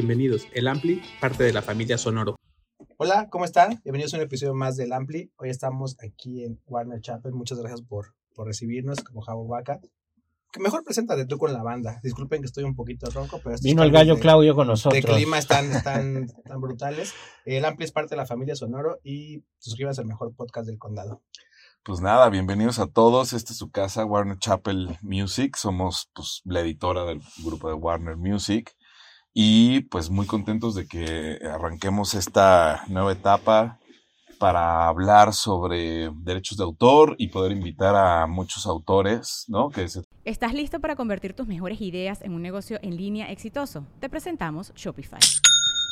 Bienvenidos. El Ampli, parte de la familia Sonoro. Hola, ¿cómo están? Bienvenidos a un episodio más del Ampli. Hoy estamos aquí en Warner Chapel. Muchas gracias por, por recibirnos como Jabo Vaca. Que mejor preséntate tú con la banda. Disculpen que estoy un poquito ronco, pero... Vino el gallo de- Claudio con nosotros. De clima están, están, tan brutales. El Ampli es parte de la familia Sonoro y suscríbanse al mejor podcast del condado. Pues nada, bienvenidos a todos. Esta es su casa, Warner Chapel Music. Somos pues, la editora del grupo de Warner Music. Y pues muy contentos de que arranquemos esta nueva etapa para hablar sobre derechos de autor y poder invitar a muchos autores, ¿no? ¿Estás listo para convertir tus mejores ideas en un negocio en línea exitoso? Te presentamos Shopify.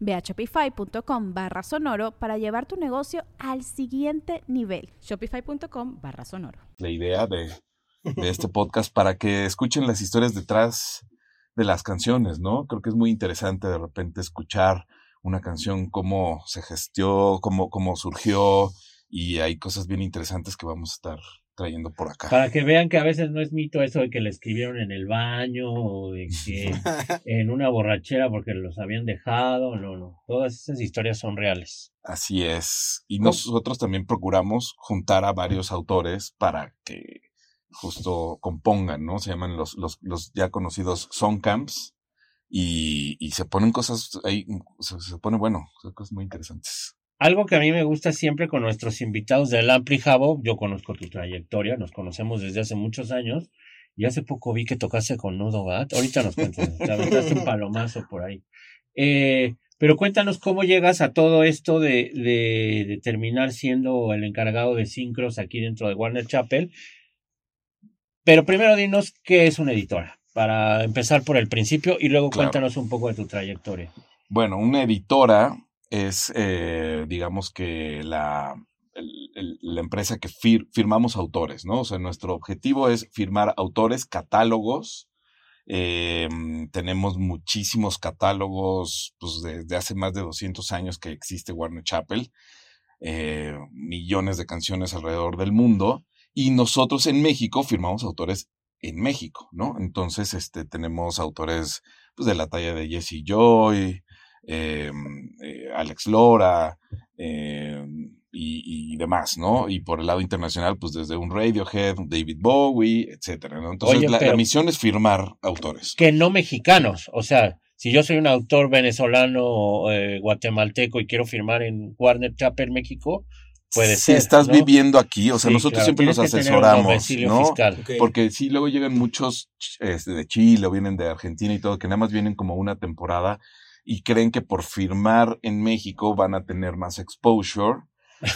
Ve a shopify.com barra sonoro para llevar tu negocio al siguiente nivel. Shopify.com barra sonoro. la idea de, de este podcast para que escuchen las historias detrás de las canciones, ¿no? Creo que es muy interesante de repente escuchar una canción, cómo se gestió, cómo, cómo surgió, y hay cosas bien interesantes que vamos a estar trayendo por acá. Para que vean que a veces no es mito eso de que le escribieron en el baño o de que en una borrachera porque los habían dejado. No, no. Todas esas historias son reales. Así es. Y ¿Cómo? nosotros también procuramos juntar a varios autores para que justo compongan, ¿no? Se llaman los, los, los ya conocidos songcamps y, y se ponen cosas ahí, se, se pone bueno, cosas muy interesantes. Algo que a mí me gusta siempre con nuestros invitados del Ampli Jabo, yo conozco tu trayectoria, nos conocemos desde hace muchos años y hace poco vi que tocaste con Nudo Gat. Ahorita nos cuentas, te aventaste un palomazo por ahí. Eh, pero cuéntanos cómo llegas a todo esto de, de, de terminar siendo el encargado de sincros aquí dentro de Warner Chapel. Pero primero dinos qué es una editora, para empezar por el principio y luego Claro. cuéntanos un poco de tu trayectoria. Bueno, una editora es, eh, digamos que la, la empresa que fir- firmamos autores, ¿no? O sea, nuestro objetivo es firmar autores, catálogos. Eh, tenemos muchísimos catálogos pues, desde hace más de 200 años que existe Warner Chapel, eh, millones de canciones alrededor del mundo, y nosotros en México firmamos autores en México, ¿no? Entonces, este, tenemos autores pues, de la talla de Jesse Joy, eh, eh, Alex Lora eh, y, y demás, ¿no? Y por el lado internacional, pues desde un Radiohead, David Bowie, etcétera, ¿no? Entonces, Oye, la, misión es firmar autores. que no mexicanos. O sea, si yo soy un autor venezolano o eh, guatemalteco y quiero firmar en Warner Chapel México, puede si ser. estás ¿no? viviendo aquí, o sea, Sí, nosotros claro, siempre los que tener un asesoramos, ¿no? Porque sí, luego llegan muchos este, de Chile o vienen de Argentina y todo, que nada más vienen como una temporada y creen que por firmar en México van a tener más exposure,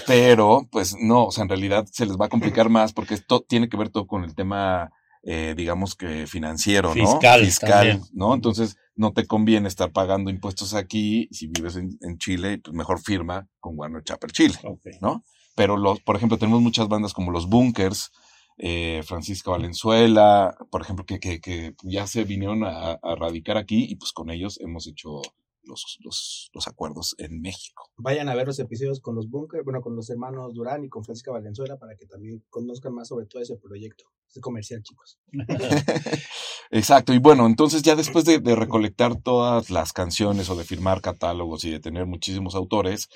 pero pues no, o sea, en realidad se les va a complicar más porque esto tiene que ver todo con el tema, eh, digamos que financiero, ¿no? Fiscal también. ¿no? Entonces no te conviene estar pagando impuestos aquí, si vives en, en Chile, pues mejor firma con Warner Chapel Chile. ¿no? Pero los, por ejemplo, tenemos muchas bandas como los Bunkers, eh, Francisca Valenzuela, por ejemplo, que, que, que ya se vinieron a, a radicar aquí y pues con ellos hemos hecho los, los, los acuerdos en México. Vayan a ver los episodios con los Bunker, bueno, con los hermanos Durán y con Francisca Valenzuela para que también conozcan más sobre todo ese proyecto. Es comercial, chicos. Exacto, y bueno, entonces ya después de, de recolectar todas las canciones o de firmar catálogos y de tener muchísimos autores,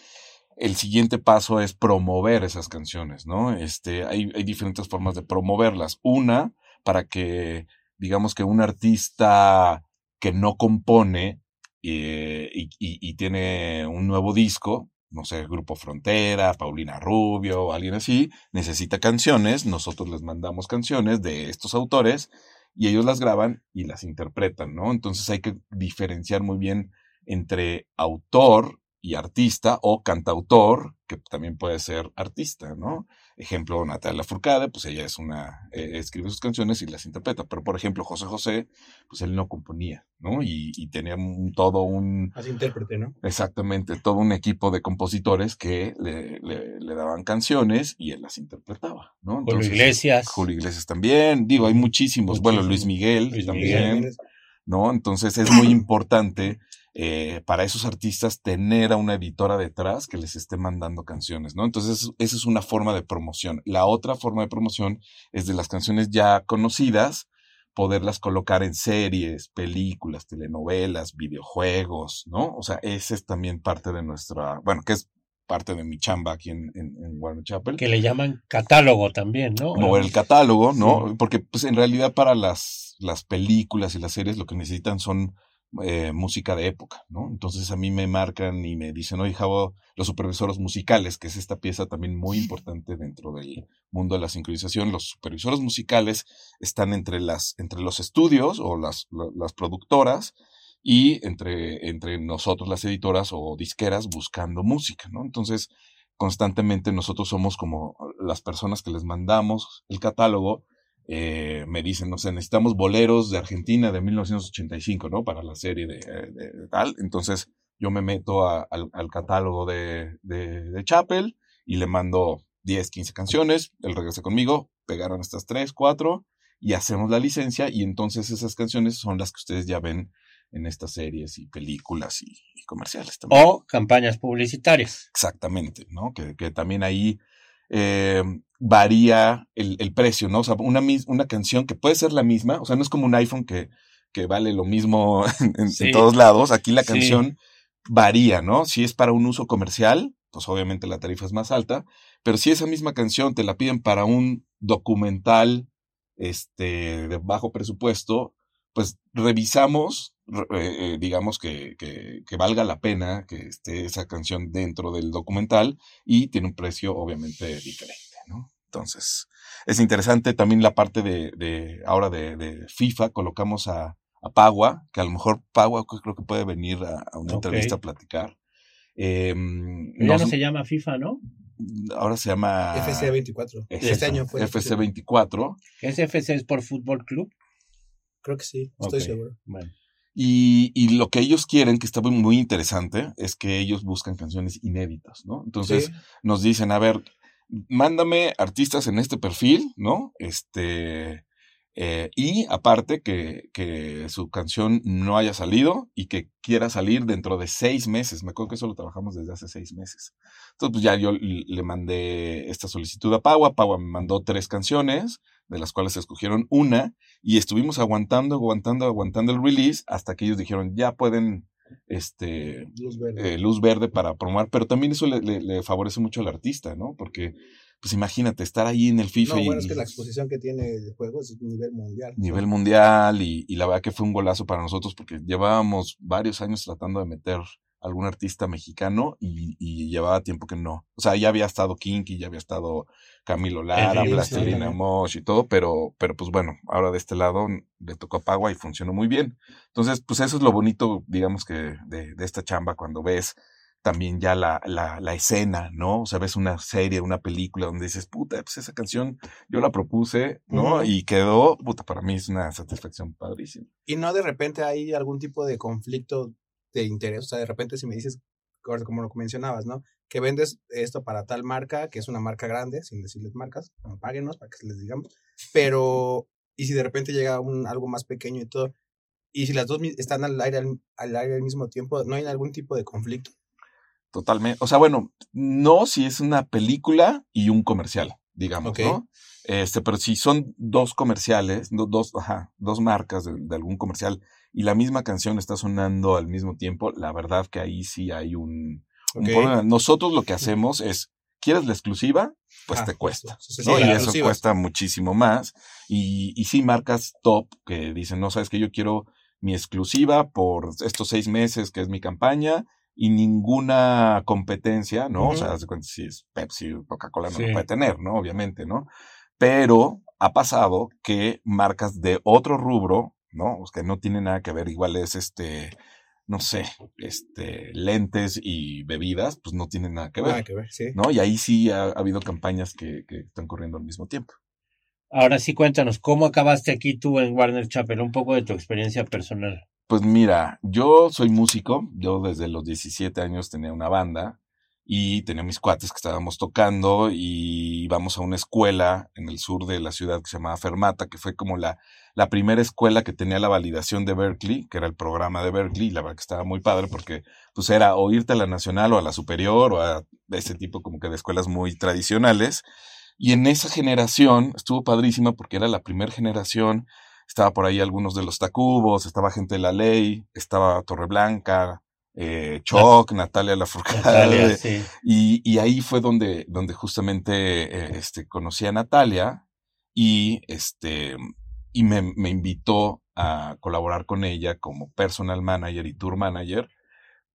el siguiente paso es promover esas canciones, ¿no? Este, hay, diferentes formas de promoverlas. Una, para que, digamos que un artista que no compone eh, y, tiene un nuevo disco, no sé, Grupo Frontera, Paulina Rubio alguien así, necesita canciones, nosotros les mandamos canciones de estos autores y ellos las graban y las interpretan, ¿no? Entonces hay que diferenciar muy bien entre autor y artista o cantautor, que también puede ser artista, ¿no? Ejemplo, Natalia Furcade, pues ella es una, eh, escribe sus canciones y las interpreta, pero por ejemplo, José José, pues él no componía, ¿no? Y, y tenía un- todo un, Así intérprete, ¿no? exactamente, todo un equipo de compositores que le, le- le daban canciones y él las interpretaba, ¿no? Julio Iglesias. Julio Iglesias también, digo, hay muchísimos, bueno, Luis Miguel Luis también, Miguel. ¿No? Entonces es muy importante eh, para esos artistas tener a una editora detrás que les esté mandando canciones, ¿no? Entonces esa es una forma de promoción. La otra forma de promoción es de las canciones ya conocidas, poderlas colocar en series, películas, telenovelas, videojuegos, ¿no? O sea, esa es también parte de nuestra, bueno, que es parte de mi chamba aquí en, en, en Warner Chapel Que le llaman catálogo también, ¿no? mover el catálogo, ¿no? Sí. Porque pues en realidad para las, las películas y las series lo que necesitan son eh, música de época, ¿no? Entonces a mí me marcan y me dicen, oye, Javo, los supervisores musicales, que es esta pieza también muy importante dentro del mundo de la sincronización, los supervisores musicales están entre las, entre los estudios o las, la- las productoras y entre, entre nosotros las editoras o disqueras buscando música, ¿no? Entonces, constantemente nosotros somos como las personas que les mandamos el catálogo, eh, me dicen, no sé, necesitamos boleros de Argentina de 1985, ¿no? Para la serie de, tal. Entonces, yo me meto a- al, al catálogo de, de, de Chapel y le mando 10, 15 canciones, él regresa conmigo, pegaron estas 3, 4 y hacemos la licencia y entonces esas canciones son las que ustedes ya ven en estas series y películas y, y comerciales también. O campañas publicitarias. Exactamente, ¿no? Que, que también ahí eh, varía el, el precio, ¿no? O sea, una, una canción que puede ser la misma, o sea, no es como un iPhone que, que vale lo mismo en, todos lados. Aquí la Sí. canción varía, ¿no? Si es para un uso comercial, pues obviamente la tarifa es más alta, pero si esa misma canción te la piden para un documental este, de bajo presupuesto, pues revisamos, re- eh, eh, digamos que, que, que valga la pena que esté esa canción dentro del documental y tiene un precio obviamente diferente, ¿no? Entonces, es interesante también la parte de, de ahora de, de FIFA, colocamos a, a Pagua, que a lo mejor Pagua creo que puede venir a, a una entrevista a platicar. Eh, Pero ya no se llama FIFA, ¿no? ahora se llama FC24. Eso, Este año fue. FC24. ¿Es FC es por Fútbol Club? Creo que sí, estoy seguro. Bueno. Y, y lo que ellos quieren, que está muy, muy interesante, es que ellos buscan canciones inéditas, ¿no? Entonces Sí. nos dicen, a ver, mándame artistas en este perfil, ¿no? Este, eh, y aparte que, que su canción no haya salido y que quiera salir dentro de seis meses. Me acuerdo que eso lo trabajamos desde hace seis meses. Entonces, pues ya yo le mandé esta solicitud a Pagua. Pagua me mandó tres canciones, de las cuales escogieron una, y estuvimos aguantando, aguantando, aguantando el release hasta que ellos dijeron, ya pueden, este, Luz verde. eh, luz verde para promover, pero también eso le, le- le favorece mucho al artista, ¿no? Porque, pues imagínate, estar ahí en el FIFA no, y bueno, es que la exposición que tiene el juego es nivel mundial. nivel mundial y, y la verdad que fue un golazo para nosotros porque llevábamos varios años tratando de meter algún artista mexicano y, y llevaba tiempo que no. O sea, ya había estado Kinky, ya había estado Camilo Lara, Plastilina sí. Mosh y todo, pero, pero pues bueno, ahora de este lado le tocó a Pagua y funcionó muy bien. Entonces, pues eso es lo bonito, digamos que de, de esta chamba cuando ves también ya la, la, la escena, ¿no? O sea, ves una serie, una película donde dices, puta, pues esa canción yo la propuse, ¿no? Ujú. Y quedó, puta, para mí es una satisfacción padrísima. Y no de repente hay algún tipo de conflicto de interés. O sea, de repente si me dices, como lo mencionabas, ¿no? Que vendes esto para tal marca, que es una marca grande, sin decirles marcas, no, páguenos para que les digamos. Pero, y si de repente llega un, algo más pequeño y todo, y si las dos están al aire al, al aire al mismo tiempo, ¿no hay algún tipo de conflicto? Totalmente. O sea, bueno, no si es una película y un comercial, digamos, Ok. ¿no? Este, pero si son dos comerciales, do- dos, ajá, dos marcas de, de algún comercial y la misma canción está sonando al mismo tiempo, la verdad que ahí sí hay un, problema. Nosotros lo que hacemos es, ¿quieres la exclusiva? Pues Ah, te cuesta. Sí, ¿no? sí, y eso cuesta muchísimo más. Y, y sí, marcas top que dicen, no, sabes que yo quiero mi exclusiva por estos seis meses que es mi campaña y ninguna competencia, ¿no? O sea, Ujú. haz de cuenta si es Pepsi o Coca-Cola no Sí. lo puede tener, ¿no? Obviamente, ¿no? Pero ha pasado que marcas de otro rubro, ¿no? O que no tiene nada que ver, igual es este, no sé, este, lentes y bebidas, pues no tienen nada que ver, Nada que ver, sí. ¿no? Y ahí sí ha, ha habido campañas que, que están corriendo al mismo tiempo. Ahora sí, cuéntanos, ¿cómo acabaste aquí tú en Warner Chapel? Un poco de tu experiencia personal. Pues mira, yo soy músico, yo desde los 17 años tenía una banda y tenía mis cuates que estábamos tocando y íbamos a una escuela en el sur de la ciudad que se llamaba Fermata, que fue como la, la primera escuela que tenía la validación de Berkeley, que era el programa de Berkeley, y la verdad que estaba muy padre porque pues era o a la nacional o a la superior o a ese tipo como que de escuelas muy tradicionales. Y en esa generación estuvo padrísima porque era la primera generación estaba por ahí algunos de los Tacubos, estaba gente de la ley, estaba Torreblanca, eh, Choc, Natalia Lafourcade. Natalia, sí. Y, y ahí fue donde, donde justamente eh, este, conocí a Natalia y, este, y me, me invitó a colaborar con ella como personal manager y tour manager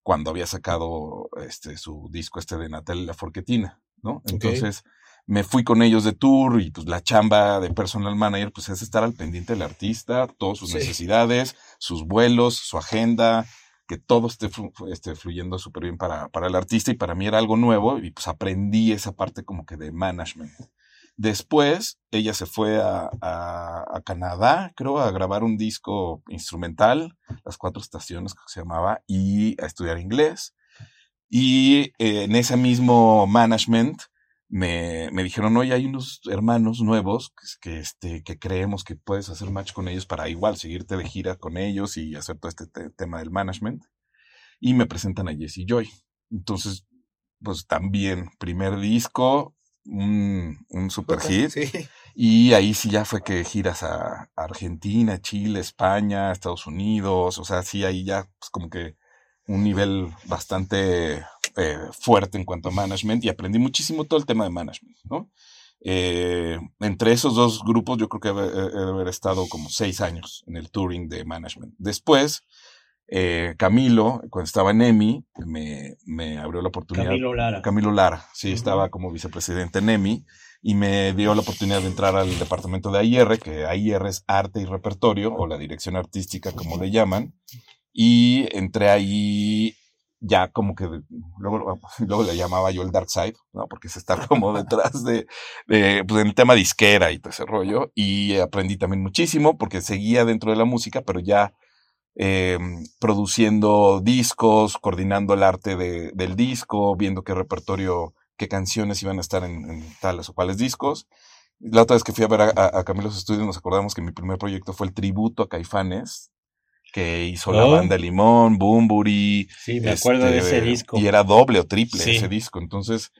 cuando había sacado este, su disco este de Natalia Lafourquetina, ¿no? Entonces me fui con ellos de tour y pues la chamba de personal manager pues es estar al pendiente del artista, todas sus Sí. necesidades, sus vuelos, su agenda, que todo esté, esté fluyendo súper bien para, el artista y para mí era algo nuevo y pues aprendí esa parte como que de management. Después ella se fue a Canadá, creo, a grabar un disco instrumental, Las Cuatro Estaciones que se llamaba, y a estudiar inglés. Y eh, en ese mismo management me, me dijeron, oye, hay unos hermanos nuevos que, que, este, que creemos que puedes hacer match con ellos para igual seguirte de gira con ellos y hacer todo este te- tema del management. Y me presentan a Jesse Joy. Entonces, pues también, primer disco, un, un super hit. Sí. Y ahí sí ya fue que giras a Argentina, Chile, España, Estados Unidos, o sea, sí ahí ya pues como que un nivel bastante eh, fuerte en cuanto a management y aprendí muchísimo todo el tema de management, ¿no? Eh, entre esos dos grupos yo creo que he haber estado como seis años en el touring de management. Después, eh, Camilo, cuando estaba en EMI, me, me abrió la oportunidad. Camilo Lara. Camilo Lara, sí, estaba como vicepresidente en EMI y me dio la oportunidad de entrar al departamento de AIR, que AIR es arte y repertorio, o la dirección artística, como le llaman, y entré ahí ya como que, luego, luego le llamaba yo el dark side, ¿no? Porque es estar como detrás de, pues, en el tema disquera y todo ese rollo, y aprendí también muchísimo porque seguía dentro de la música, pero ya eh, produciendo discos, coordinando el arte de- del disco, viendo qué repertorio, qué canciones iban a estar en, en tales o cuales discos. La otra vez que fui a ver a, a, Camilos Estudios nos acordamos que mi primer proyecto fue el tributo a Caifanes, que hizo la banda Limón, Bumburi. Sí, me acuerdo de este, ese disco. Y era doble o triple Sí. ese disco. Entonces,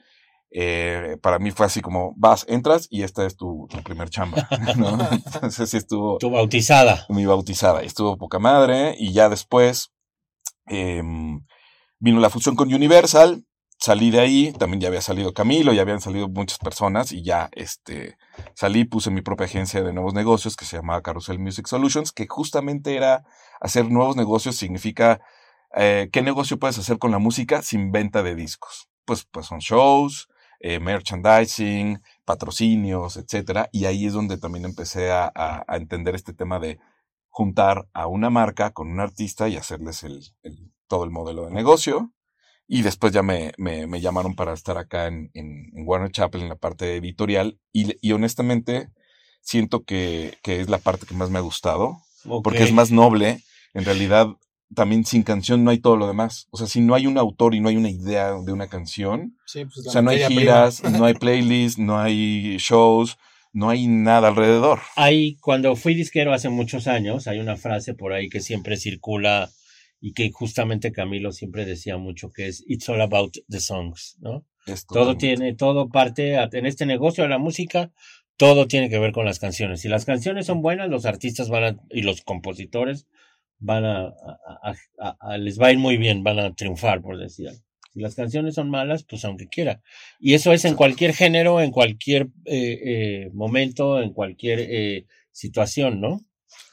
eh, para mí fue así como, vas, entras y esta es tu, tu primer chamba. ¿no? Entonces sí estuvo Tu bautizada. mi bautizada. Estuvo poca madre. Y ya después em, vino la fusión con Universal. Salí de ahí, también ya había salido Camilo, ya habían salido muchas personas y ya este, salí, puse mi propia agencia de nuevos negocios que se llamaba Carousel Music Solutions, que justamente era hacer nuevos negocios, significa eh, qué negocio puedes hacer con la música sin venta de discos. Pues, pues son shows, eh, merchandising, patrocinios, etcétera. Y ahí es donde también empecé a, entender este tema de juntar a una marca con un artista y hacerles el- todo el modelo de negocio. Y después ya me, me, me llamaron para estar acá en, en, en Warner Chappell en la parte editorial. Y, y honestamente siento que, que es la parte que más me ha gustado porque es más noble. En realidad, también sin canción no hay todo lo demás. O sea, si no hay un autor y no hay una idea de una canción, Sí, pues, o sea, no hay giras, prima. no hay playlists, no hay shows, no hay nada alrededor. Hay, cuando fui disquero hace muchos años, hay una frase por ahí que siempre circula y que justamente Camilo siempre decía mucho que es It's all about the songs, ¿no? Todo tiene, todo parte, en este negocio de la música, todo tiene que ver con las canciones. Si las canciones son buenas, los artistas van a, y los compositores van a, a- a- a- a- les va a ir muy bien, van a triunfar, por decir algo. Si las canciones son malas, pues aunque quiera. Y eso es en cualquier género, en cualquier eh, eh, momento, en cualquier eh, situación, ¿no?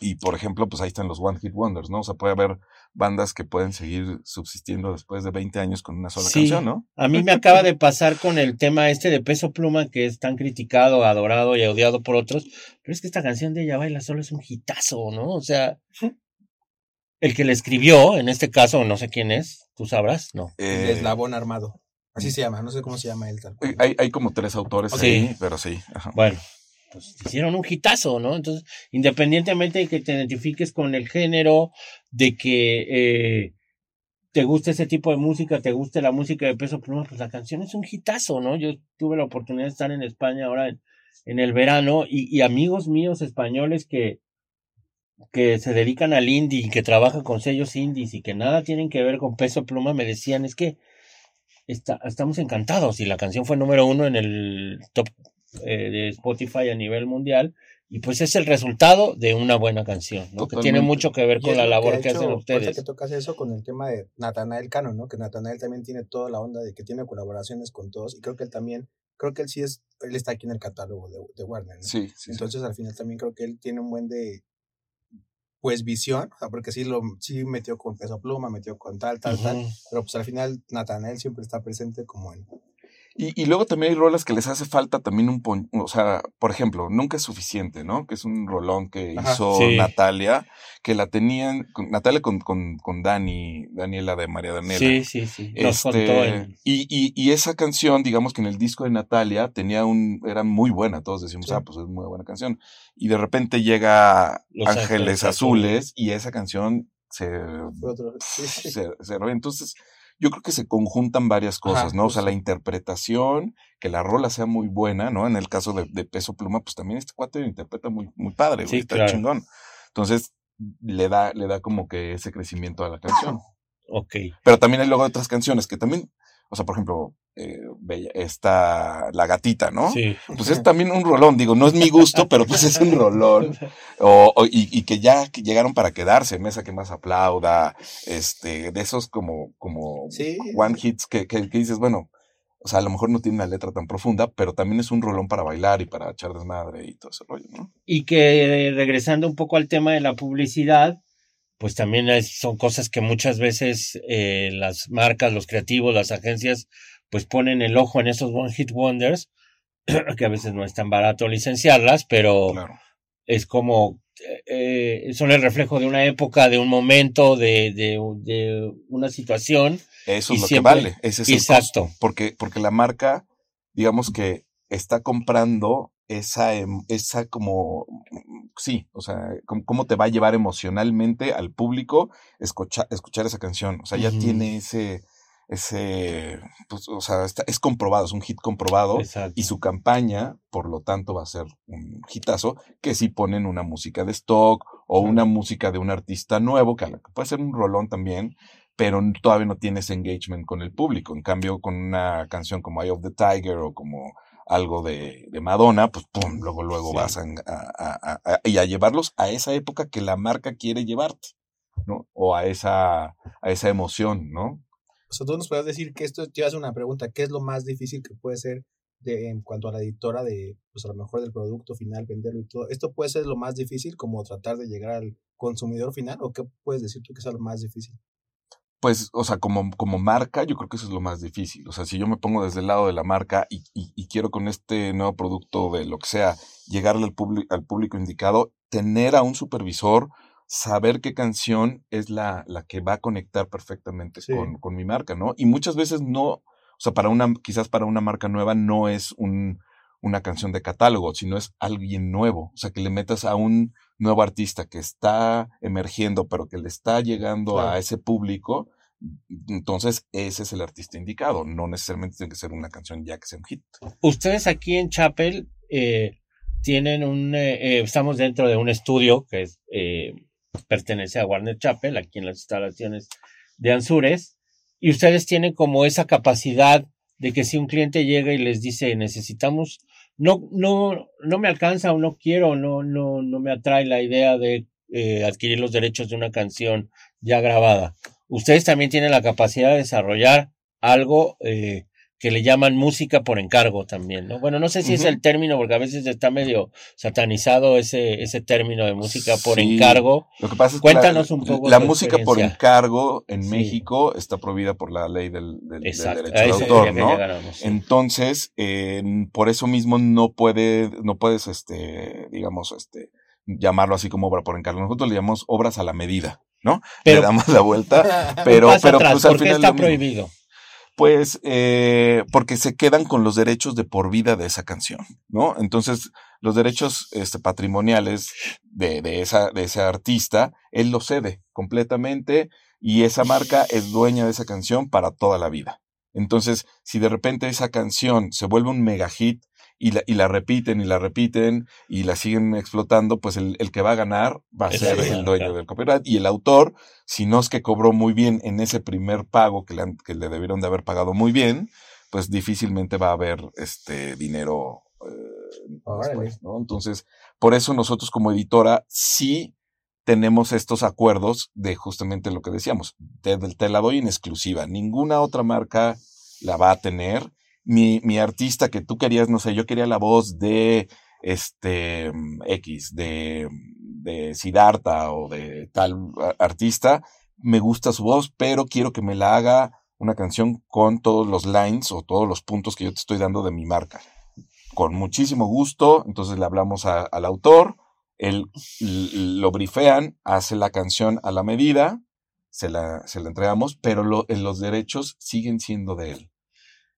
Y por ejemplo, pues ahí están los One Hit Wonders, ¿no? O sea, puede haber bandas que pueden seguir subsistiendo después de 20 años con una sola Sí. canción, ¿no? A mí me acaba de pasar con el tema este de Peso Pluma, que es tan criticado, adorado y odiado por otros, pero es que esta canción de Ella Baila Solo es un hitazo, ¿no? O sea, el que le escribió, en este caso, no sé quién es, tú sabrás, no. El Eh, eslabón armado. Así se llama, no sé cómo se llama él tal cual. hay, hay como tres autores Sí. ahí, pero sí. ajá. Bueno, pues hicieron un hitazo, ¿no? Entonces, independientemente de que te identifiques con el género, de que eh, te guste ese tipo de música, te guste la música de Peso Pluma, pues la canción es un hitazo, ¿no? Yo tuve la oportunidad de estar en España ahora en, el verano y, y amigos míos españoles que, que se dedican al indie y que trabajan con sellos indies y que nada tienen que ver con Peso Pluma me decían, es que está, estamos encantados y la canción fue número uno en el top eh, de Spotify a nivel mundial y pues es el resultado de una buena canción, ¿no? Que tiene mucho que ver con la labor ha que hecho, hacen ustedes. que tocas eso con el tema de Natanael Cano, ¿no? Que Natanael también tiene toda la onda de que tiene colaboraciones con todos y creo que él también, creo que él sí es, él está aquí en el catálogo de, de Warner, ¿no? Sí, sí, sí. Entonces al final también creo que él tiene un buen de pues visión, o sea, porque sí lo sí metió con peso pluma, metió con tal, tal, tal, Ujú. pero pues al final Natanael siempre está presente como en Y, y luego también hay rolas que les hace falta también un pon- o sea, por ejemplo, Nunca es suficiente, ¿no? Que es un rolón que Ajá. hizo Sí. Natalia, que la tenían, con- Natalia con, con, con Dani, Daniela de María Daniela. Sí, sí, sí. Nos Este, contó y, y, y esa canción, digamos que en el disco de Natalia tenía un, era muy buena, todos decimos, Sí. ah, pues es muy buena canción. Y de repente llega Los Ángeles, Ángeles Azules, Azules. y esa canción se, otro sí, se, se revienta. Entonces, yo creo que se conjuntan varias cosas, Ajá, ¿no? O sea, la interpretación, que la rola sea muy buena, ¿no? En el caso de, de Peso Pluma, pues también este cuate lo interpreta muy, muy padre, güey, Sí, está claro. chingón. Entonces, le da, le da como que ese crecimiento a la canción. Ok. Pero también hay luego otras canciones que también, o sea, por ejemplo, eh, Bella, está La Gatita, ¿no? Sí. Pues es también un rolón, digo, no es mi gusto, pero pues es un rolón. O, o- y, y que ya que llegaron para quedarse, Mesa que más aplauda, este, de esos como, como Sí. one hits que, que, que dices, bueno, o sea, a lo mejor no tiene una letra tan profunda, pero también es un rolón para bailar y para echar desmadre y todo ese rollo, ¿no? Y que eh, regresando un poco al tema de la publicidad, pues también es- son cosas que muchas veces eh, las marcas, los creativos, las agencias, pues ponen el ojo en esos One Hit Wonders, que a veces no es tan barato licenciarlas, pero Claro. es como, eh, son el reflejo de una época, de un momento, de, de, de una situación. Eso es lo siempre- que vale, ese es el Exacto. costo. Porque, porque la marca, digamos que está comprando esa, em- esa como, sí, o sea, cómo, cómo te va a llevar emocionalmente al público escuchar, escuchar esa canción. O sea, ya tiene ese, ese, pues, o sea, está- es comprobado, es un hit comprobado. Exacto. Y su campaña, por lo tanto, va a ser un hitazo que si ponen una música de stock o una música de un artista nuevo, que puede ser un rolón también, pero todavía no tiene ese engagement con el público. En cambio, con una canción como Eye of the Tiger o como algo de, de Madonna, pues pum, luego, luego Sí. vas a, a- a- y a llevarlos a esa época que la marca quiere llevarte, ¿no? O a esa, a esa emoción, ¿no? O sea, tú nos puedes decir que esto, te hacer una pregunta, ¿qué es lo más difícil que puede ser de, en cuanto a la editora de, pues a lo mejor del producto final, venderlo y todo? ¿Esto puede ser lo más difícil como tratar de llegar al consumidor final o qué puedes decir tú que sea lo más difícil? Pues, o sea, como, como marca, yo creo que eso es lo más difícil. O sea, si yo me pongo desde el lado de la marca y, y- y quiero con este nuevo producto de lo que sea, llegarle al, al público indicado, tener a un supervisor, saber qué canción es la, la que va a conectar perfectamente Sí. con, con mi marca, ¿no? Y muchas veces no, o sea, para una, quizás para una marca nueva no es un, una canción de catálogo, sino es alguien nuevo. O sea, que le metas a un nuevo artista que está emergiendo, pero que le está llegando Claro. a ese público, entonces ese es el artista indicado. No necesariamente tiene que ser una canción ya que sea un hit. Ustedes aquí en Chapel eh, tienen un, eh, eh, estamos dentro de un estudio que es, eh, pertenece a Warner Chapel, aquí en las instalaciones de Ansures, y ustedes tienen como esa capacidad de que si un cliente llega y les dice necesitamos, no, no, no me alcanza o no quiero, no, no, no me atrae la idea de eh, adquirir los derechos de una canción ya grabada. Ustedes también tienen la capacidad de desarrollar algo eh, que le llaman música por encargo también, ¿no? Bueno, no sé si es el término, porque a veces está medio satanizado ese, ese término de música por Sí. encargo. Lo que pasa es Cuéntanos que la, un poco la tu música por encargo en Sí. México está prohibida por la ley del, del- del Exacto, derecho de autor. Entonces, eh, por eso mismo no puede, no puedes, este, digamos, este, llamarlo así como obra por encargo. Nosotros le llamamos obras a la medida, ¿no? Pero- le damos la vuelta, pero, pero atrás, pues al ¿por qué final está prohibido? Pues eh, porque se quedan con los derechos de por vida de esa canción, ¿no? Entonces, los derechos este, patrimoniales de, de, esa, de ese artista, él lo cede completamente y esa marca es dueña de esa canción para toda la vida. Entonces, si de repente esa canción se vuelve un mega hit y la, y la repiten y la repiten y la siguen explotando, pues el, el que va a ganar va a Es ser el dueño claro. del copyright y el autor, si no es que cobró muy bien en ese primer pago que le, han- que le debieron de haber pagado muy bien, pues difícilmente va a haber este dinero eh, después, ¿no? Entonces, por eso nosotros como editora sí tenemos estos acuerdos de justamente lo que decíamos, te, te la doy en exclusiva, ninguna otra marca la va a tener. Mi, mi artista que tú querías, no sé, yo quería la voz de este mm, X, de, de Siddhartha o de tal a- artista, me gusta su voz, pero quiero que me la haga una canción con todos los lines o todos los puntos que yo te estoy dando de mi marca. Con muchísimo gusto, entonces le hablamos al autor, él lo brifean, hace la canción a la medida, se la, se la entregamos, pero lo- los derechos siguen siendo de él.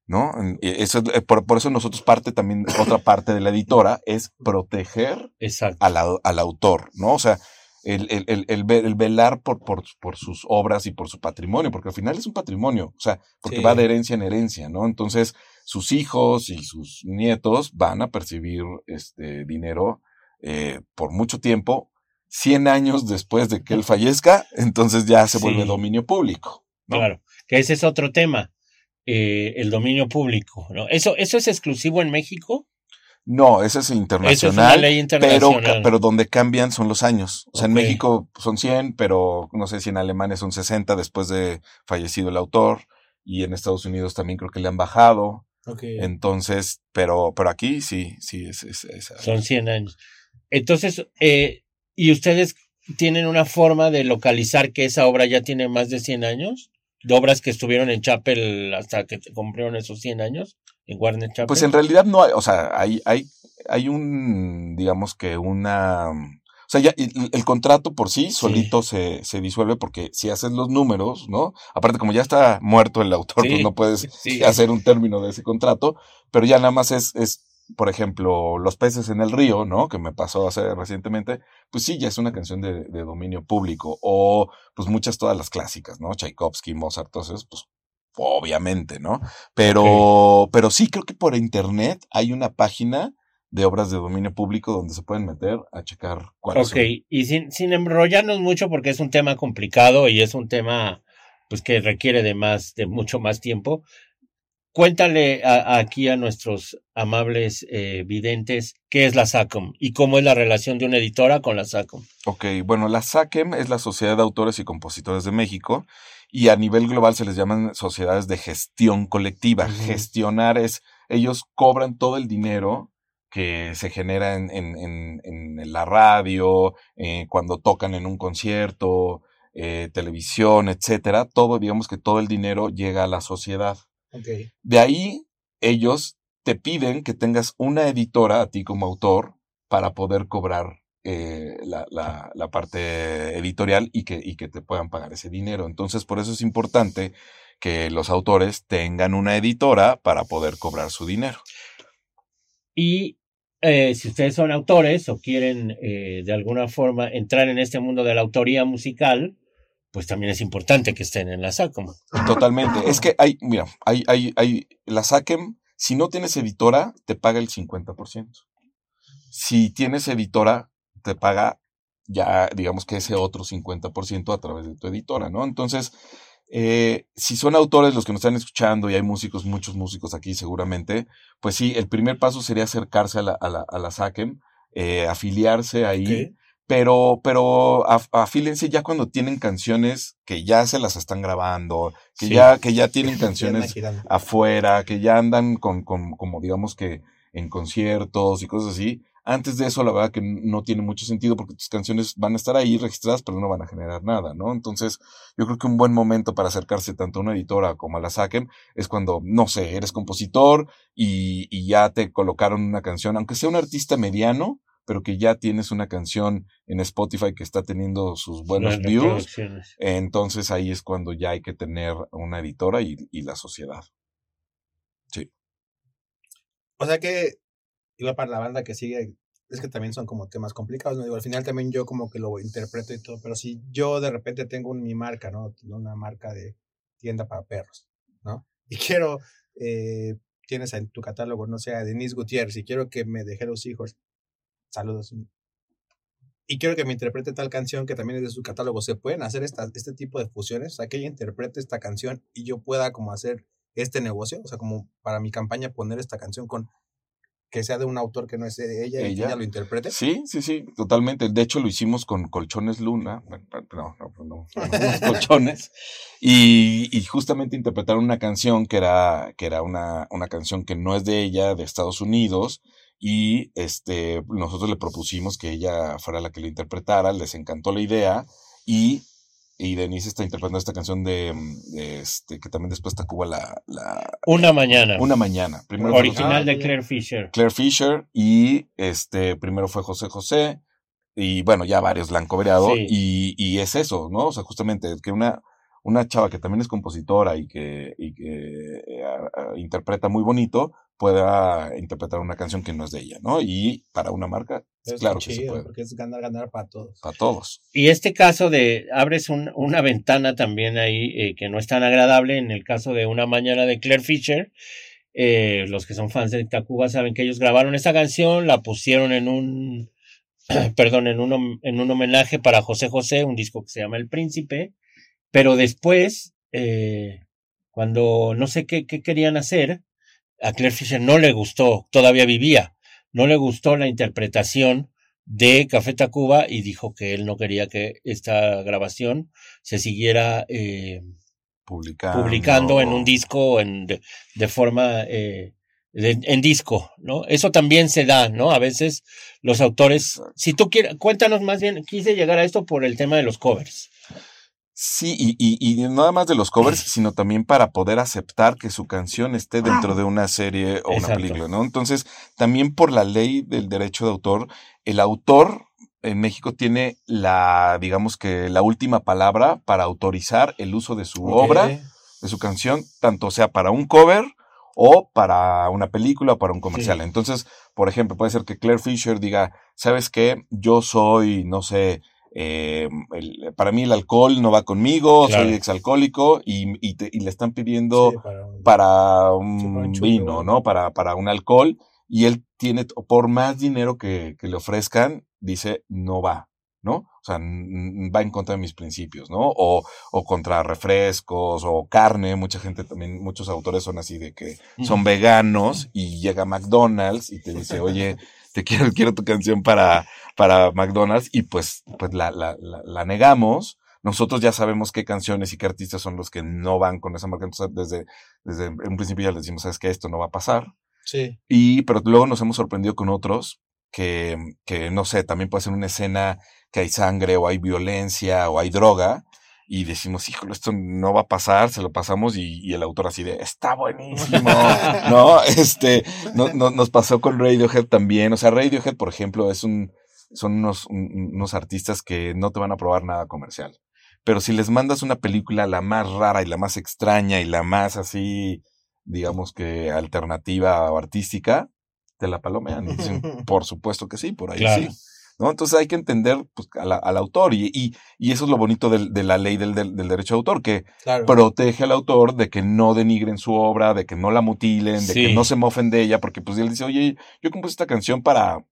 ¿No? Eh, Eso, es- eh, por, por eso nosotros parte también, otra parte de la editora es proteger al, al autor, ¿no? O sea, el, el, el, el ve- el velar por, por, por sus obras y por su patrimonio, porque al final es un patrimonio, o sea, porque Sí. va de herencia en herencia, ¿no? Entonces, sus hijos y sus nietos van a percibir este dinero eh, por mucho tiempo, 100 años después de que él fallezca, entonces ya se Sí. vuelve dominio público. ¿no? Claro, que ese es otro tema, eh, el dominio público, ¿no? ¿Eso, ¿Eso es exclusivo en México? No, ese es Eso es una internacional. ley Pero, internacional. pero donde cambian son los años. O sea, en México son 100, pero no sé si en Alemania son 60 después de fallecido el autor. Y en Estados Unidos también creo que le han bajado. Ok. Entonces, pero, pero aquí sí, sí, es, es, es- Son 100 años. Entonces, eh, ¿y ustedes tienen una forma de localizar que esa obra ya tiene más de 100 años? ¿De obras que estuvieron en Chapel hasta que te cumplieron esos 100 años? ¿En Warner Chapel? Pues en realidad no hay, o sea, hay, hay, hay un, digamos que una, o sea, ya el, el contrato por sí solito se, se disuelve porque si haces los números, ¿no? Aparte, como ya está muerto el autor, Sí, pues no puedes sí. hacer un término de ese contrato, pero ya nada más es, es, por ejemplo, Los peces en el río, ¿no? Que me pasó hace recientemente, pues sí, ya es una canción de, de dominio público, o pues muchas todas las clásicas, ¿no? Tchaikovsky, Mozart, entonces, pues obviamente, ¿no? Pero, pero sí creo que por internet hay una página de obras de dominio público donde se pueden meter a checar cuáles Ok, y sin, sin enrollarnos mucho porque es un tema complicado y es un tema pues que requiere de más, de mucho más tiempo. Cuéntale a- aquí a nuestros amables eh, videntes qué es la SACOM y cómo es la relación de una editora con la SACOM. Ok, bueno, la SACEM es la Sociedad de Autores y Compositores de México y a nivel global se les llaman sociedades de gestión colectiva. Gestionar es, ellos cobran todo el dinero que se genera en, en, en, en la radio, eh, cuando tocan en un concierto, eh, televisión, etcétera. Todo, digamos que todo el dinero llega a la sociedad. De ahí, ellos te piden que tengas una editora a ti como autor para poder cobrar eh, la, la, la parte editorial y que, y que te puedan pagar ese dinero. Entonces, por eso es importante que los autores tengan una editora para poder cobrar su dinero. Y eh, si ustedes son autores o quieren eh, de alguna forma entrar en este mundo de la autoría musical, pues también es importante que estén en la SACOM. Totalmente. Es que hay, mira, hay, hay, hay, la SACEM, si no tienes editora, te paga el 50%. Si tienes editora, te paga ya, digamos que ese otro 50% a través de tu editora, ¿no? Entonces, eh, si son autores los que nos están escuchando y hay músicos, muchos músicos aquí seguramente, pues sí, el primer paso sería acercarse a la, a la, a la SACEM, eh, afiliarse ahí. Pero, pero af- afílense ya cuando tienen canciones que ya se las están grabando, que Sí. ya, que ya tienen canciones afuera, que ya andan con, con, como digamos que en conciertos y cosas así. Antes de eso, la verdad que no tiene mucho sentido porque tus canciones van a estar ahí registradas, pero no van a generar nada, ¿no? Entonces, yo creo que un buen momento para acercarse tanto a una editora como a la SACEM es cuando, no sé, eres compositor y, y ya te colocaron una canción, aunque sea un artista mediano, pero que ya tienes una canción en Spotify que está teniendo sus buenos Las views, entonces ahí es cuando ya hay que tener una editora y, y la sociedad. O sea que, igual para la banda que sigue, es que también son como temas complicados, ¿no? Digo, al final también yo como que lo interpreto y todo, pero si yo de repente tengo un- mi marca, ¿no? Una marca de tienda para perros, ¿no? Y quiero, eh, tienes en tu catálogo, no sé, a Denise Gutiérrez, y quiero que me deje los hijos, saludos. Y quiero que me interprete tal canción que también es de su catálogo. ¿Se pueden hacer esta, este tipo de fusiones? O sea, que ella interprete esta canción y yo pueda como hacer este negocio, o sea, como para mi campaña poner esta canción con que sea de un autor que no es de ella, y que Ella. lo interprete. Sí, sí, sí, totalmente. De hecho, lo hicimos con Colchones Luna, bueno, no, no, no, no, unos colchones, y, y justamente interpretaron una canción que era, que era una, una canción que no es de ella, de Estados Unidos, y este, nosotros le propusimos que ella fuera la que lo interpretara, les encantó la idea, y, y Denise está interpretando esta canción de, de este, que también después Tacuba la, la, Una mañana. una mañana. Primero original de. Claire Fisher. Claire Fisher y este primero fue José José y bueno, ya varios la han cobreado Sí. y, y es eso, ¿no? O sea, justamente que una, una chava que también es compositora y que, y que eh, interpreta muy bonito pueda interpretar una canción que no es de ella, ¿no? Y para una marca, Pero claro que se puede, Porque es ganar, ganar para todos. para todos. Y este caso de abres un- una ventana también ahí eh, que no es tan agradable en el caso de una mañana de Claire Fisher. eh, los que son fans de Tacuba saben que ellos grabaron esta canción, la pusieron en un, perdón, en un, en un homenaje para José José, un disco que se llama El Príncipe, pero después, eh, cuando no sé qué, qué querían hacer, a Claire Fisher no le gustó, todavía vivía, no le gustó la interpretación de Café Tacuba y dijo que él no quería que esta grabación se siguiera eh, Publicando. publicando en un disco en, de, de forma eh, de- en disco, ¿no? Eso también se da, ¿no? A veces los autores, si tú quieres, cuéntanos más bien, quise llegar a esto por el tema de los covers. Sí, y, y, y nada más de los covers, sino también para poder aceptar que su canción esté dentro de una serie o una película, ¿no? Entonces, también por la ley del derecho de autor, el autor en México tiene la, digamos que la última palabra para autorizar el uso de su obra, de su canción, tanto sea para un cover o para una película o para un comercial. Sí. Entonces, por ejemplo, puede ser que Claire Fisher diga, ¿sabes qué? Yo soy, no sé, eh, el- para mí el alcohol no va conmigo, Claro. soy exalcohólico y, y, te- y le están pidiendo Sí, para un- para vino, ¿no? Para, para un alcohol. Y él tiene, por más dinero que, que le ofrezcan, dice, no va, ¿no? O sea, va en contra de mis principios, ¿no? O, o contra refrescos o carne. Mucha gente también, muchos autores son así de que son veganos y llega McDonald's y te dice, oye, te quiero, quiero tu canción para, para McDonald's y pues, pues la, la, la, la negamos. Nosotros ya sabemos qué canciones y qué artistas son los que no van con esa marca. Entonces, desde, desde un principio ya les decimos, sabes que esto no va a pasar. Sí. Y, pero luego nos hemos sorprendido con otros que, que, no sé, también puede ser una escena que hay sangre o hay violencia o hay droga. Y decimos, híjole, esto no va a pasar, se lo pasamos y, y el autor así de, está buenísimo, ¿no? Este, no, no- nos pasó con Radiohead también. O sea, Radiohead, por ejemplo, es un, son unos, un- unos artistas que no te van a probar nada comercial. Pero si les mandas una película la más rara y la más extraña y la más así, digamos que alternativa o artística, te la palomean. Y dicen, por supuesto que sí, por ahí Claro. sí. ¿No? Entonces hay que entender pues, a la- al autor y, y, y eso es lo bonito del- de la ley del, del, del derecho de autor, que Claro. protege al autor de que no denigren su obra, de que no la mutilen, de Sí. que no se mofen de ella, porque pues él dice, oye, yo compuse esta canción para,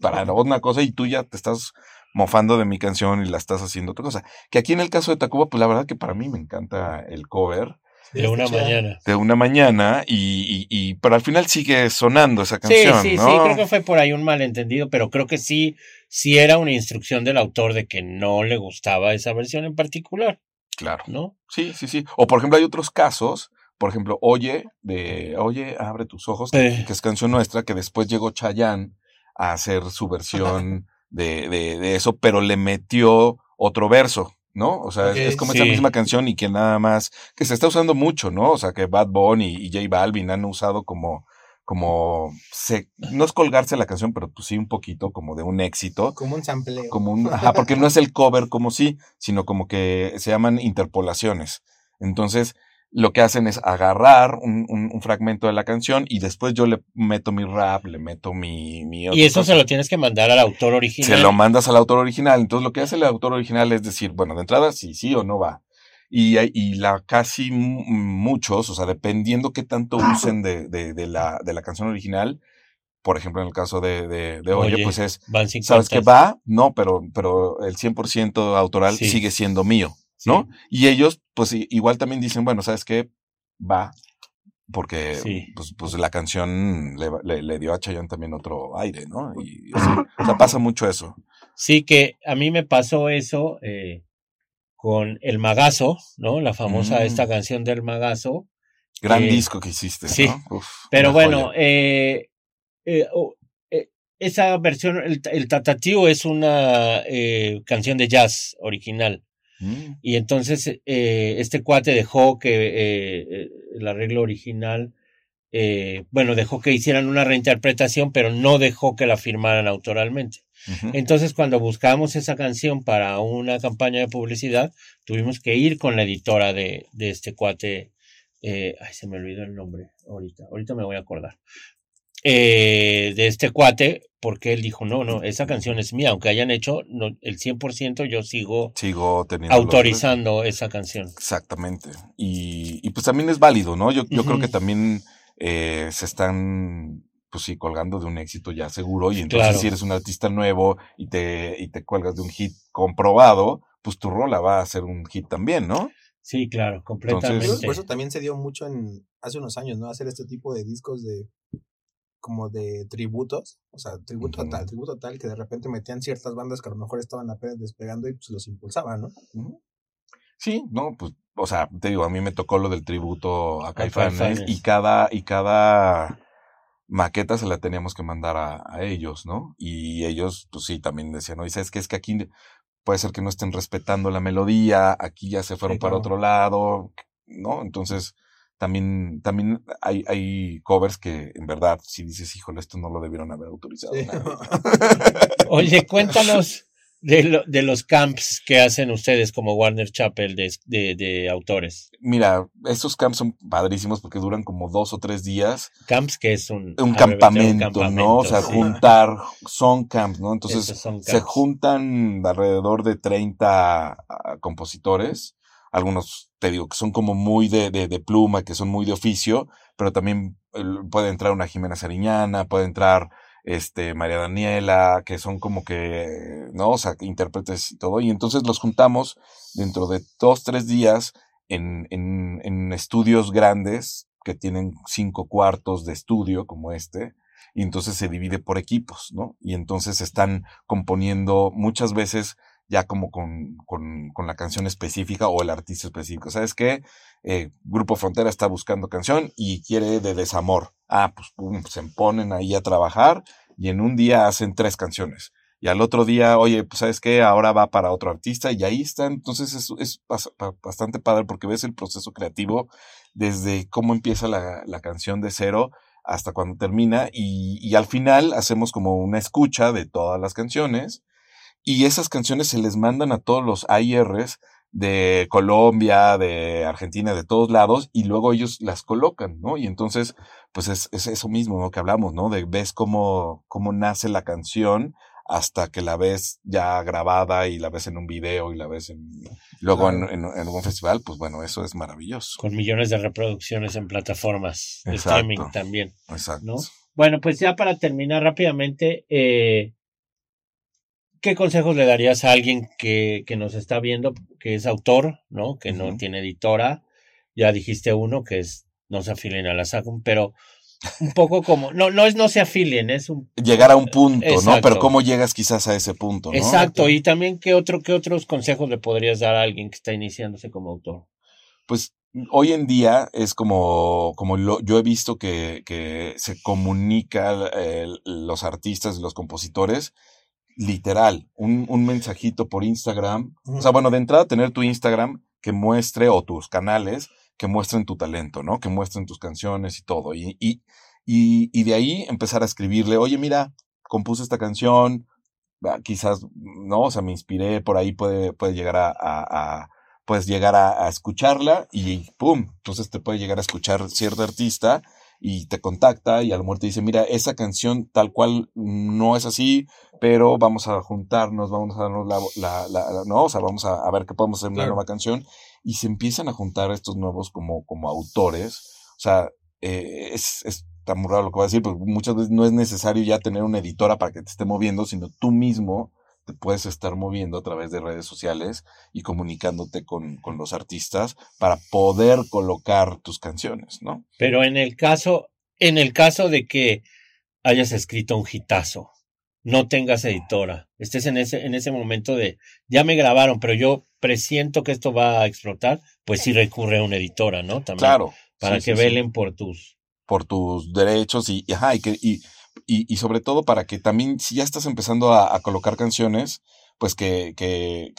para una cosa y tú ya te estás mofando de mi canción y la estás haciendo otra cosa. Que aquí en el caso de Tacuba, pues la verdad que para mí me encanta el cover. De una mañana. de una mañana y, y, y- pero al final sigue sonando esa Sí, canción, sí, ¿no? sí, creo que fue por ahí un malentendido, pero creo que sí, sí era una instrucción del autor de que no le gustaba esa versión en particular, Claro. ¿no? Sí, sí, sí. O por ejemplo, hay otros casos, por ejemplo, Oye, de Oye, abre tus ojos, que, Sí. que es canción nuestra, que después llegó Chayanne a hacer su versión de, de, de eso, pero le metió otro verso, ¿no? O sea, es- como esa misma canción y que nada más, que se está usando mucho, ¿no? O sea, que Bad Bunny y J Balvin han usado como, como, se, no es colgarse la canción, pero pues sí un poquito como de un éxito Como un sampleo. como un, ajá, porque no es el cover como sí, sino como que se llaman interpolaciones. Entonces, lo que hacen es agarrar un, un- un fragmento de la canción y después yo le meto mi rap, le meto mi... mi Y eso cosa. se lo tienes que mandar al autor original. Se lo mandas al autor original. Entonces, lo que hace el autor original es decir, bueno, de entrada, sí, sí o no va. Y, y la casi mu- muchos, o sea, dependiendo qué tanto usen de, de, de la, de la canción original, por ejemplo, en el caso de, de, de Oye, Oye, pues es, Van 50. ¿Sabes qué va? No, pero, pero el 100% autoral Sí. sigue siendo mío, ¿no? Y ellos, pues igual también dicen, bueno, ¿sabes qué? Va. Porque Sí. pues, pues la canción le, le- le dio a Chayanne también otro aire, ¿no? Y así. O sea, pasa mucho eso. Sí, que a mí me pasó eso eh, con El Magazo, ¿no? La famosa Mm. esta canción del Magazo. Gran Eh, disco que hiciste, sí. ¿no? Uf, Pero bueno, eh, eh, oh, esa versión, el, el Tatatío es una canción de jazz original. Mm, Y entonces eh, este cuate dejó que eh, eh, el arreglo original, eh, bueno, dejó que hicieran una reinterpretación, pero no dejó que la firmaran autoralmente. Entonces, cuando buscábamos esa canción para una campaña de publicidad, tuvimos que ir con la editora de, de este cuate. eh, ay, se me olvidó el nombre ahorita. Ahorita me voy a acordar. Eh, de este cuate, porque él dijo, no, no, esa canción es mía, aunque hayan hecho no, el 100%, yo sigo Sigo teniendo los- autorizando esa canción. Exactamente. Y, y pues también es válido, ¿no? Yo, yo creo que también eh, se están, pues sí, colgando de un éxito ya seguro. Y entonces Claro. si eres un artista nuevo y te, y te cuelgas de un hit comprobado, pues tu rola va a ser un hit también, ¿no? Sí, claro, completamente. por eso también se dio mucho en hace unos años, ¿no? Hacer este tipo de discos de como de tributos, o sea, tributo a Ujú. tal, tributo a tal, que de repente metían ciertas bandas que a lo mejor estaban apenas despegando y pues los impulsaban, ¿no? Sí, no, pues, o sea, te digo, a mí me tocó lo del tributo a Caifanes, Caifanes. y cada, y cada maqueta se la teníamos que mandar a, a ellos, ¿no? Y ellos, pues sí, también decían, oye, ¿sabes qué? Es que aquí puede ser que no estén respetando la melodía, aquí ya se fueron Sí, para claro. otro lado, ¿no? Entonces, también, también hay, hay covers que en verdad, si dices, híjole, esto no lo debieron haber autorizado. Sí. nadie". Oye, cuéntanos de, lo- de los camps que hacen ustedes como Warner Chapel de, de, de autores. Mira, esos camps son padrísimos porque duran como dos o tres días. Camps que es un, un campamento, ¿no? O sea, sí. juntar, son camps, ¿no? Entonces, se juntan alrededor de 30 ah, compositores. Algunos, te digo, que son como muy de, de, pluma, que son muy de oficio, pero también puede entrar una Jimena Sariñana, puede entrar este María Daniela, que son como que, ¿no? O sea, intérpretes y todo. Y entonces los juntamos dentro de dos, tres días en, en, en estudios grandes que tienen cinco cuartos de estudio como este, y entonces se divide por equipos, ¿no? Y entonces están componiendo muchas veces ya como con, con, la canción específica o el artista específico. ¿Sabes qué? Eh, Grupo Frontera está buscando canción y quiere de desamor. Ah, pues pum, se ponen ahí a trabajar y en un día hacen tres canciones. Y al otro día, oye, pues sabes qué, ahora va para otro artista y ahí está. Entonces es, es bas- ba- bastante padre porque ves el proceso creativo desde cómo empieza la, la canción de cero hasta cuando termina y al final hacemos como una escucha de todas las canciones y esas canciones se les mandan a todos los AIRs de Colombia, de Argentina, de todos lados, y luego ellos las colocan, ¿no? Y entonces, pues es, es eso mismo, ¿no? Que hablamos, ¿no? De ves cómo, cómo nace la canción hasta que la ves ya grabada y la ves en un video y la ves en, luego en, en, en un festival, pues bueno, eso es maravilloso. Con millones de reproducciones en plataformas de Exacto. streaming también, Exacto. ¿no? Bueno, pues ya para terminar rápidamente, eh, ¿qué consejos le darías a alguien que, que nos está viendo, que es autor, ¿no? Que no tiene editora Ya dijiste uno que es no se afilien a la SACUM, pero un poco como, no, no es no se afilien, es un... Llegar a un punto, ¿no? Pero cómo llegas quizás a ese punto, ¿no? Exacto, y también qué, otro, qué otros consejos le podrías dar a alguien que está iniciándose como autor. Pues hoy en día es como, como lo, yo he visto que, que se comunica eh, los artistas y los compositores literal, un, un mensajito por Instagram. O sea, bueno, de entrada tener tu Instagram que muestre o tus canales que muestren tu talento, ¿no? Que muestren tus canciones y todo. Y, y, y, y de ahí empezar a escribirle, oye, mira, compuse esta canción, ah, quizás, ¿no? O sea, me inspiré, por ahí puede, puede llegar a, a, a puedes llegar a, a escucharla y pum, entonces te puede llegar a escuchar cierto artista y te contacta y a lo mejor te dice, mira, esa canción tal cual no es así, pero vamos a juntarnos, vamos a darnos la, la, la- la- no, o sea, vamos a, a ver qué podemos hacer una Claro. nueva canción y se empiezan a juntar estos nuevos como, como autores, o sea, eh, es, es está muy raro lo que voy a decir, pero muchas veces no es necesario ya tener una editora para que te esté moviendo, sino tú mismo te puedes estar moviendo a través de redes sociales y comunicándote con, con los artistas para poder colocar tus canciones, ¿no? Pero en el caso, en el caso de que hayas escrito un hitazo, no tengas editora, estés en ese, en ese momento de ya me grabaron, pero yo presiento que esto va a explotar, pues sí recurre a una editora, ¿no? También. Claro. Para sí, que sí, sí. velen por tus. por tus derechos y, ajá, y, que, y, y, y sobre todo para que también, si ya estás empezando a, a colocar canciones, pues que, que,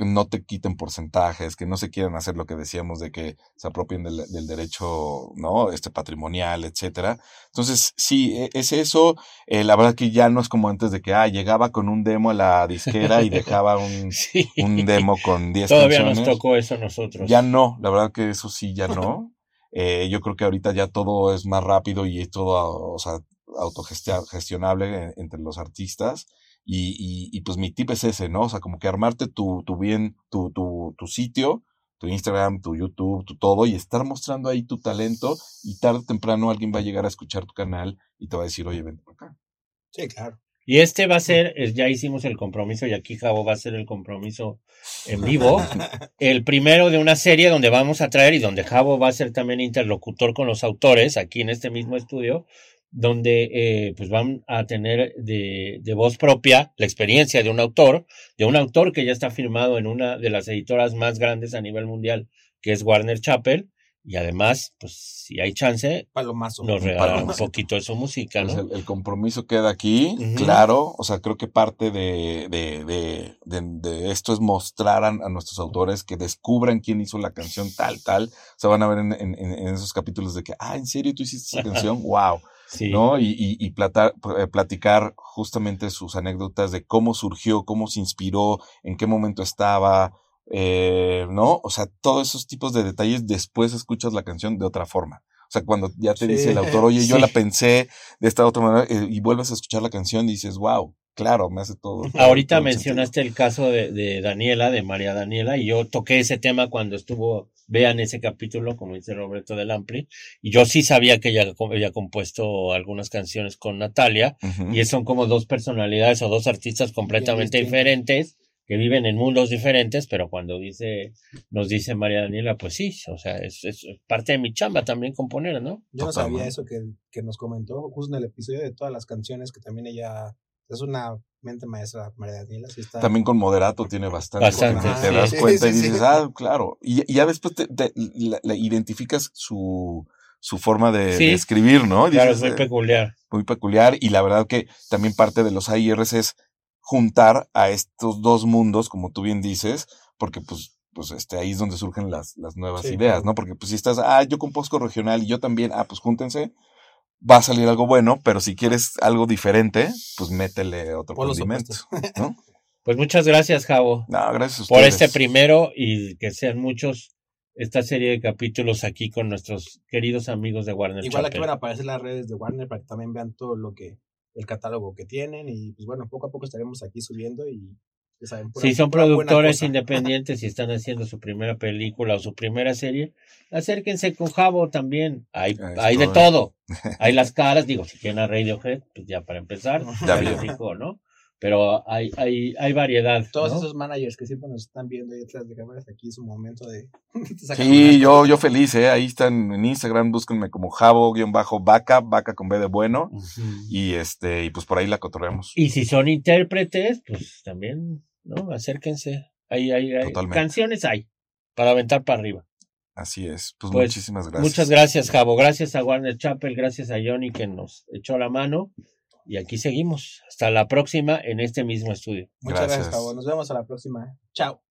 no te quiten porcentajes, que no se quieran hacer lo que decíamos de que se apropien del, del derecho, ¿no? Este patrimonial, etcétera. Entonces, sí, e- es eso. Eh, la verdad que ya no es como antes de que, ah, llegaba con un demo a la disquera y dejaba un, Sí. un demo con 10 Todavía canciones. nos tocó eso a nosotros. Ya no, la verdad que eso sí, ya no. Eh, yo creo que ahorita ya todo es más rápido y es todo, o sea, autogestionable entre los artistas. Y, y, y pues mi tip es ese, ¿no? O sea, como que armarte tu, tu bien, tu, tu, tu sitio, tu Instagram, tu YouTube, tu todo, y estar mostrando ahí tu talento, y tarde o temprano alguien va a llegar a escuchar tu canal y te va a decir, oye, ven por acá. Sí, claro. Y este va a ser, ya hicimos el compromiso y aquí Javo va a ser el compromiso en vivo. El primero de una serie donde vamos a traer y donde Javo va a ser también interlocutor con los autores aquí en este mismo estudio, donde eh, pues van a tener de, de voz propia la experiencia de un autor, de un autor que ya está firmado en una de las editoras más grandes a nivel mundial, que es Warner Chappell. Y además, pues si hay chance, Palomazo. nos regalan un poquito de su música, Pues el, el compromiso queda aquí, claro. O sea, creo que parte de, de, de, de, de esto es mostrar a, a nuestros autores que descubran quién hizo la canción tal, tal. O sea, van a ver en, en, en esos capítulos de que, ah, ¿en serio tú hiciste esa canción? ¡Wow! Sí. ¿No? Y, y, y plata- eh, platicar justamente sus anécdotas de cómo surgió, cómo se inspiró, en qué momento estaba, eh, ¿no? O sea, todos esos tipos de detalles después escuchas la canción de otra forma. O sea, cuando ya te Sí. dice el autor, oye, yo la pensé de esta otra manera, eh, y vuelves a escuchar la canción y dices, wow, claro, me hace todo. Ahorita todo mencionaste el caso de, de Daniela, de María Daniela, y yo toqué ese tema cuando estuvo, vean ese capítulo, como dice Roberto del Ampli, y yo sí sabía que ella había compuesto algunas canciones con Natalia, y son como dos personalidades o dos artistas completamente diferentes, que viven en mundos diferentes, pero cuando dice, nos dice María Daniela, pues sí, o sea, es, es parte de mi chamba también componer, ¿no? Yo no sabía eso que, que nos comentó justo en el episodio de todas las canciones que también ella es una mente maestra, María Daniela. Sí está, También con Moderato tiene bastante. Bastante, te sí. das Sí, cuenta y dices, ah, claro. Y, y ya después te, te- la- la identificas su, su forma de, Sí. de escribir, ¿no? Claro, es muy eh, peculiar. muy peculiar y la verdad que también parte de los AIRs es juntar a estos dos mundos, como tú bien dices, porque pues, pues este, ahí es donde surgen las, las nuevas Sí, ideas. ¿no? Porque pues si estás, ah, yo composco regional y yo también, ah, pues júntense, va a salir algo bueno, pero si quieres algo diferente, pues métele otro Por condimento, ¿no? Pues muchas gracias, Javo. No, gracias a por este primero y que sean muchos esta serie de capítulos aquí con nuestros queridos amigos de Warner Igual aquí van a aparecer las redes de Warner para que también vean todo lo que, el catálogo que tienen y pues bueno, poco a poco estaremos aquí subiendo y ya saben. pura- Si son productores independientes y están haciendo su primera película o su primera serie, acérquense con Javo también. Hay, hay de todo. Hay las caras, digo, si quieren a Radiohead, pues ya para empezar, Ya ya les vi. dijo, ¿no? Pero hay, hay, hay variedad. Todos ¿no? esos managers que siempre nos están viendo ahí detrás de cámaras, aquí es un momento de... Sí, yo, yo feliz, ¿eh? Ahí están en Instagram, búsquenme como jabo-vaca, vaca con B de bueno. Y este, y pues por ahí la cotorreamos. Y si son intérpretes, pues también, ¿no? Acérquense. Hay, hay. Totalmente. Canciones hay para aventar para arriba. Así es. Pues, Pues, muchísimas gracias. Muchas gracias, Javo. Gracias a Warner Chapel, gracias a Johnny que nos echó la mano. Y aquí seguimos. Hasta la próxima en este mismo estudio. Muchas gracias, Gracias. Cabo. Nos vemos a la próxima. Chao.